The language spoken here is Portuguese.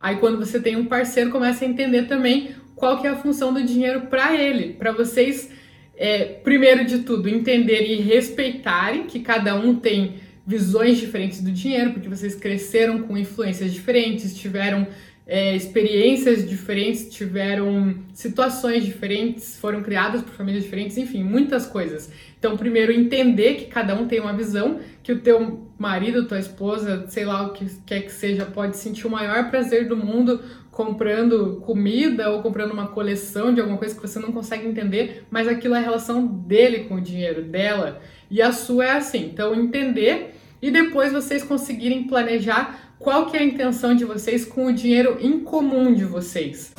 Aí quando você tem um parceiro, começa a entender também qual que é a função do dinheiro para ele, para vocês, é, primeiro de tudo, entenderem e respeitarem que cada um tem visões diferentes do dinheiro, porque vocês cresceram com influências diferentes, tiveram é, experiências diferentes, tiveram situações diferentes, foram criadas por famílias diferentes, enfim, muitas coisas. Então, primeiro, entender que cada um tem uma visão, que o teu marido, tua esposa, sei lá o que quer que seja, pode sentir o maior prazer do mundo comprando comida ou comprando uma coleção de alguma coisa que você não consegue entender, mas aquilo é a relação dele com o dinheiro, dela. E a sua é assim. Então, entender e depois vocês conseguirem planejar qual que é a intenção de vocês com o dinheiro em comum de vocês.